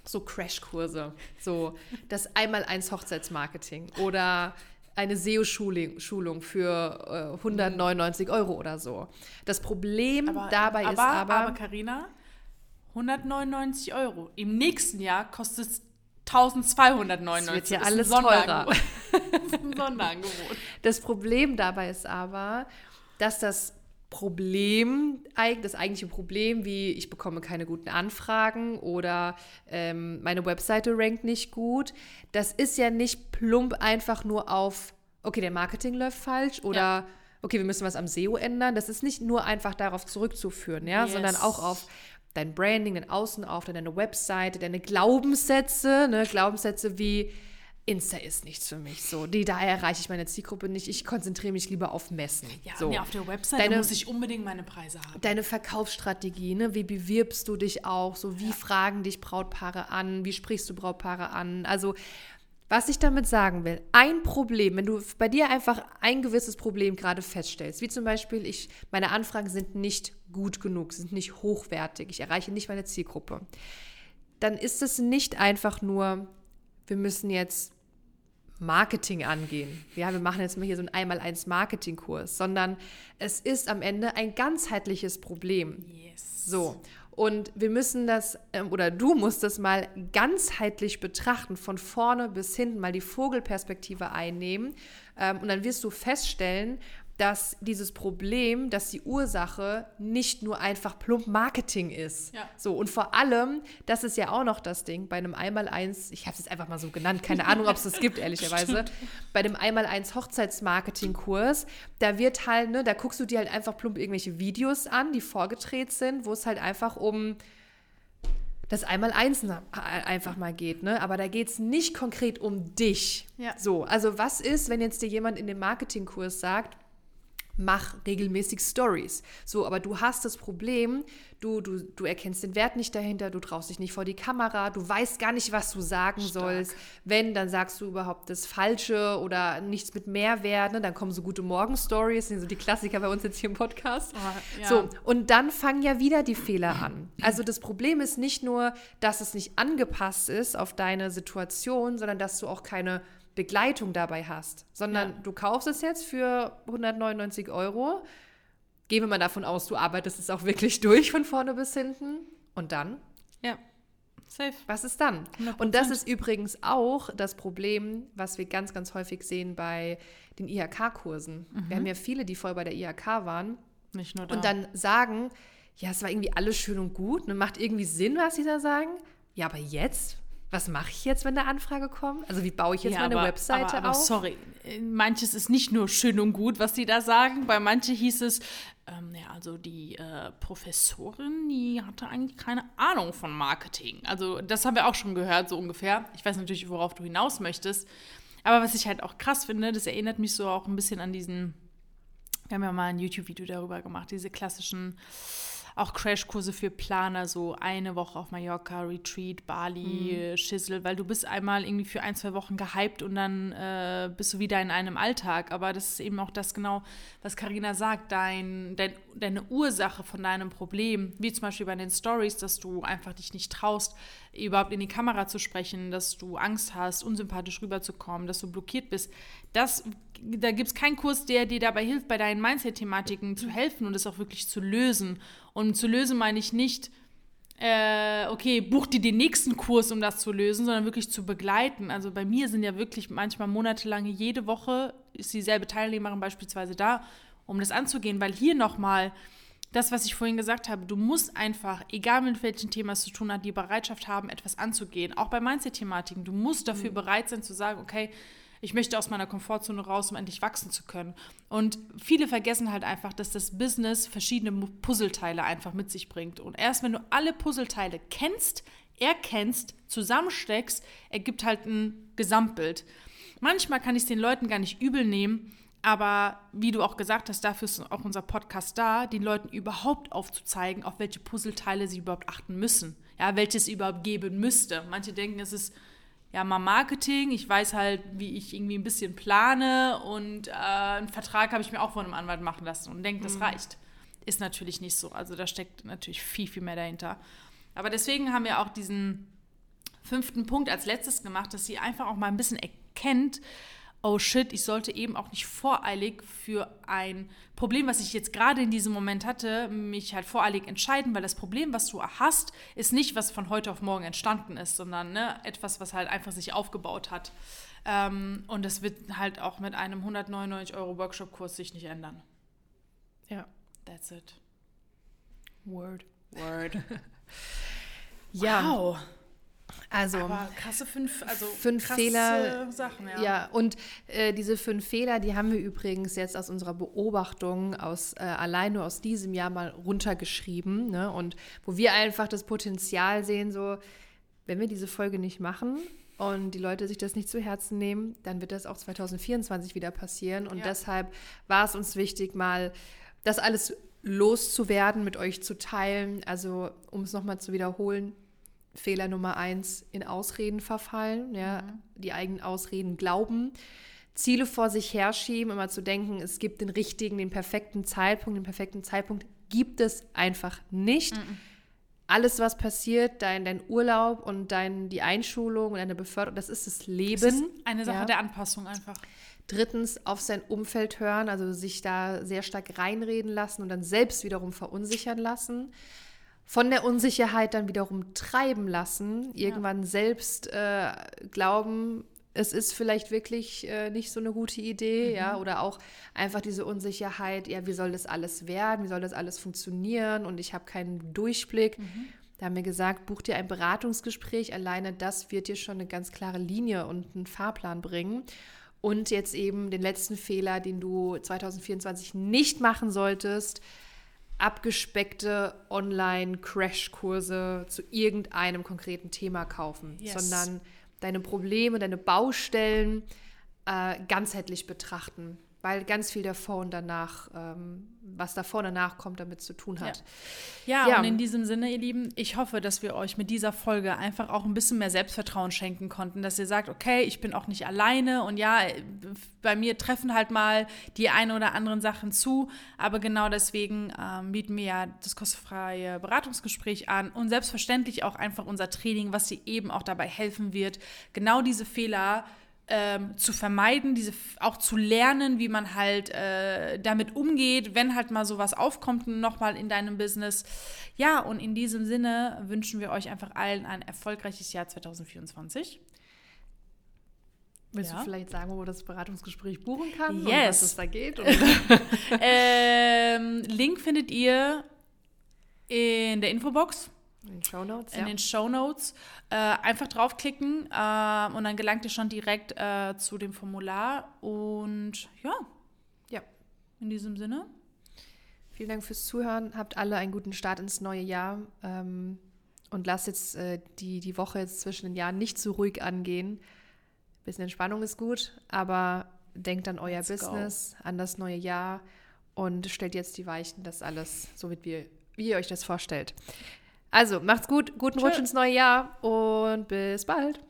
[SPEAKER 2] so Crashkurse, so das einmal eins Hochzeitsmarketing oder eine SEO-Schulung für äh, 199 Euro oder so. Das Problem aber, dabei
[SPEAKER 1] aber,
[SPEAKER 2] ist aber.
[SPEAKER 1] Aber Carina, 199 Euro. Im nächsten Jahr kostet es 1299. Das
[SPEAKER 2] wird ja alles teurer. das ist ein Sonderangebot. Das Problem dabei ist aber, dass das Problem, das eigentliche Problem, wie ich bekomme keine guten Anfragen oder ähm, meine Webseite rankt nicht gut, das ist ja nicht plump einfach nur auf, okay, der Marketing läuft falsch oder ja. okay, wir müssen was am SEO ändern. Das ist nicht nur einfach darauf zurückzuführen, ja, yes. sondern auch auf dein Branding, dein Außenauftritt, deine Webseite, deine Glaubenssätze, ne? Glaubenssätze wie Insta ist nichts für mich. So, die, da erreiche ich meine Zielgruppe nicht. Ich konzentriere mich lieber auf Messen.
[SPEAKER 1] Ja,
[SPEAKER 2] so.
[SPEAKER 1] nee, auf der Webseite deine, muss ich unbedingt meine Preise haben.
[SPEAKER 2] Deine Verkaufsstrategie, ne? wie bewirbst du dich auch? So, wie ja. fragen dich Brautpaare an? Wie sprichst du Brautpaare an? Also, was ich damit sagen will, ein Problem, wenn du bei dir einfach ein gewisses Problem gerade feststellst, wie zum Beispiel, ich, meine Anfragen sind nicht gut genug, sind nicht hochwertig, ich erreiche nicht meine Zielgruppe, dann ist es nicht einfach nur, wir müssen jetzt Marketing angehen. Ja, wir machen jetzt mal hier so einen Einmal-Eins Marketingkurs, sondern es ist am Ende ein ganzheitliches Problem. Yes. So. Und wir müssen das, ähm, oder du musst das mal ganzheitlich betrachten, von vorne bis hinten, mal die Vogelperspektive einnehmen. Ähm, und dann wirst du feststellen, dass dieses Problem, dass die Ursache nicht nur einfach plump Marketing ist. Ja. So, und vor allem, das ist ja auch noch das Ding, bei einem Einmal-Eins, ich habe es jetzt einfach mal so genannt, keine Ahnung, ob es das gibt, ehrlicherweise, bei dem Einmal-Eins Hochzeitsmarketing-Kurs, da wird halt, ne, da guckst du dir halt einfach plump irgendwelche Videos an, die vorgedreht sind, wo es halt einfach um das Einmal-Eins einfach mal geht, ne? Aber da geht es nicht konkret um dich. Ja. So, also was ist, wenn jetzt dir jemand in dem Marketingkurs sagt, mach regelmäßig Stories. So, aber du hast das Problem, du, du, du erkennst den Wert nicht dahinter, du traust dich nicht vor die Kamera, du weißt gar nicht, was du sagen Stark. sollst. Wenn, dann sagst du überhaupt das Falsche oder nichts mit Mehrwert, ne? dann kommen so gute Morgen-Stories, sind so die Klassiker bei uns jetzt hier im Podcast. Oh, ja. So, und dann fangen ja wieder die Fehler an. Also das Problem ist nicht nur, dass es nicht angepasst ist auf deine Situation, sondern dass du auch keine Begleitung dabei hast, sondern ja. du kaufst es jetzt für 199 Euro. Gehen wir mal davon aus, du arbeitest es auch wirklich durch von vorne bis hinten. Und dann?
[SPEAKER 1] Ja. Safe.
[SPEAKER 2] Was ist dann? 100%. Und das ist übrigens auch das Problem, was wir ganz, ganz häufig sehen bei den IHK-Kursen. Mhm. Wir haben ja viele, die voll bei der IHK waren.
[SPEAKER 1] Nicht nur da.
[SPEAKER 2] Und dann sagen, ja, es war irgendwie alles schön und gut. Ne? Macht irgendwie Sinn, was sie da sagen. Ja, aber jetzt? Was mache ich jetzt, wenn eine Anfrage kommt? Also wie baue ich jetzt ja, meine
[SPEAKER 1] aber,
[SPEAKER 2] Webseite
[SPEAKER 1] aber, aber,
[SPEAKER 2] auf?
[SPEAKER 1] Sorry, manches ist nicht nur schön und gut, was die da sagen. Bei manchen hieß es, ähm, ja, also die äh, Professorin, die hatte eigentlich keine Ahnung von Marketing. Also das haben wir auch schon gehört, so ungefähr. Ich weiß natürlich, worauf du hinaus möchtest. Aber was ich halt auch krass finde, das erinnert mich so auch ein bisschen an diesen, wir haben ja mal ein YouTube-Video darüber gemacht, diese klassischen auch Crashkurse für Planer, so eine Woche auf Mallorca, Retreat, Bali, mhm. Schissel, weil du bist einmal irgendwie für ein, zwei Wochen gehypt und dann äh, bist du wieder in einem Alltag. Aber das ist eben auch das genau, was Karina sagt, dein, dein, deine Ursache von deinem Problem, wie zum Beispiel bei den Stories, dass du einfach dich nicht traust, überhaupt in die Kamera zu sprechen, dass du Angst hast, unsympathisch rüberzukommen, dass du blockiert bist. Das, da gibt es keinen Kurs, der dir dabei hilft, bei deinen Mindset-Thematiken zu helfen und es auch wirklich zu lösen. Und zu lösen meine ich nicht, äh, okay, buch dir den nächsten Kurs, um das zu lösen, sondern wirklich zu begleiten. Also bei mir sind ja wirklich manchmal monatelang jede Woche ist dieselbe Teilnehmerin beispielsweise da, um das anzugehen, weil hier nochmal das, was ich vorhin gesagt habe, du musst einfach, egal mit welchem Thema es zu tun hat, die Bereitschaft haben, etwas anzugehen. Auch bei Mindset-Thematiken. Du musst dafür mhm. bereit sein zu sagen, okay, ich möchte aus meiner Komfortzone raus, um endlich wachsen zu können. Und viele vergessen halt einfach, dass das Business verschiedene Puzzleteile einfach mit sich bringt. Und erst wenn du alle Puzzleteile kennst, erkennst, zusammensteckst, ergibt halt ein Gesamtbild. Manchmal kann ich es den Leuten gar nicht übel nehmen, aber wie du auch gesagt hast, dafür ist auch unser Podcast da, den Leuten überhaupt aufzuzeigen, auf welche Puzzleteile sie überhaupt achten müssen. Ja, welches überhaupt geben müsste. Manche denken, es ist ja mal Marketing. Ich weiß halt, wie ich irgendwie ein bisschen plane und äh, einen Vertrag habe ich mir auch von einem Anwalt machen lassen und denke, das mhm. reicht. Ist natürlich nicht so. Also da steckt natürlich viel, viel mehr dahinter. Aber deswegen haben wir auch diesen fünften Punkt als letztes gemacht, dass sie einfach auch mal ein bisschen erkennt, oh shit, ich sollte eben auch nicht voreilig für ein Problem, was ich jetzt gerade in diesem Moment hatte, mich halt voreilig entscheiden, weil das Problem, was du hast, ist nicht, was von heute auf morgen entstanden ist, sondern ne, etwas, was halt einfach sich aufgebaut hat. Ähm, und das wird halt auch mit einem 199 Euro Workshop-Kurs sich nicht ändern.
[SPEAKER 2] Ja.
[SPEAKER 1] That's it.
[SPEAKER 2] Word.
[SPEAKER 1] Word.
[SPEAKER 2] ja.
[SPEAKER 1] Wow.
[SPEAKER 2] Also
[SPEAKER 1] Aber krasse fünf, also
[SPEAKER 2] fünf Fehler.
[SPEAKER 1] Sachen, ja.
[SPEAKER 2] ja und äh, diese fünf Fehler, die haben wir übrigens jetzt aus unserer Beobachtung aus äh, allein nur aus diesem Jahr mal runtergeschrieben. Ne? Und wo wir einfach das Potenzial sehen, so, wenn wir diese Folge nicht machen und die Leute sich das nicht zu Herzen nehmen, dann wird das auch 2024 wieder passieren. Und ja. deshalb war es uns wichtig, mal das alles loszuwerden, mit euch zu teilen. Also, um es nochmal zu wiederholen, Fehler Nummer eins, in Ausreden verfallen, ja, mhm. die eigenen Ausreden glauben, Ziele vor sich herschieben, immer zu denken, es gibt den richtigen, den perfekten Zeitpunkt, den perfekten Zeitpunkt gibt es einfach nicht. Mhm. Alles, was passiert, dein, dein Urlaub und dein, die Einschulung und deine Beförderung, das ist das Leben. Das ist
[SPEAKER 1] eine Sache ja. der Anpassung einfach.
[SPEAKER 2] Drittens, auf sein Umfeld hören, also sich da sehr stark reinreden lassen und dann selbst wiederum verunsichern lassen von der Unsicherheit dann wiederum treiben lassen, irgendwann ja. selbst äh, glauben, es ist vielleicht wirklich äh, nicht so eine gute Idee, mhm. ja, oder auch einfach diese Unsicherheit, ja, wie soll das alles werden, wie soll das alles funktionieren und ich habe keinen Durchblick. Mhm. Da haben wir gesagt, buch dir ein Beratungsgespräch, alleine das wird dir schon eine ganz klare Linie und einen Fahrplan bringen. Und jetzt eben den letzten Fehler, den du 2024 nicht machen solltest, abgespeckte Online-Crash-Kurse zu irgendeinem konkreten Thema kaufen, yes. sondern deine Probleme, deine Baustellen äh, ganzheitlich betrachten. Weil ganz viel davor und danach, ähm, was davor und danach kommt, damit zu tun hat.
[SPEAKER 1] Ja. ja, und in diesem Sinne, ihr Lieben, ich hoffe, dass wir euch mit dieser Folge einfach auch ein bisschen mehr Selbstvertrauen schenken konnten, dass ihr sagt, okay, ich bin auch nicht alleine und ja, bei mir treffen halt mal die ein oder anderen Sachen zu, aber genau deswegen ähm, bieten wir ja das kostenfreie Beratungsgespräch an und selbstverständlich auch einfach unser Training, was dir eben auch dabei helfen wird, genau diese Fehler ähm, zu vermeiden, diese auch zu lernen, wie man halt äh, damit umgeht, wenn halt mal sowas aufkommt, nochmal in deinem Business. Ja, und in diesem Sinne wünschen wir euch einfach allen ein erfolgreiches Jahr 2024.
[SPEAKER 2] Willst ja. du vielleicht sagen, wo das Beratungsgespräch buchen kann?
[SPEAKER 1] Yes. Und was
[SPEAKER 2] es da geht?
[SPEAKER 1] ähm, Link findet ihr in der Infobox.
[SPEAKER 2] In den Shownotes,
[SPEAKER 1] In ja. den Shownotes. Äh, einfach draufklicken äh, und dann gelangt ihr schon direkt äh, zu dem Formular. Und ja.
[SPEAKER 2] Ja.
[SPEAKER 1] In diesem Sinne.
[SPEAKER 2] Vielen Dank fürs Zuhören. Habt alle einen guten Start ins neue Jahr. Ähm, und lasst jetzt äh, die, die Woche jetzt zwischen den Jahren nicht zu ruhig angehen. Ein bisschen Entspannung ist gut, aber denkt an euer Let's Business, go. an das neue Jahr und stellt jetzt die Weichen, dass alles so wird, wie, wie ihr euch das vorstellt. Also, macht's gut, guten Tschö. Rutsch ins neue Jahr und bis bald.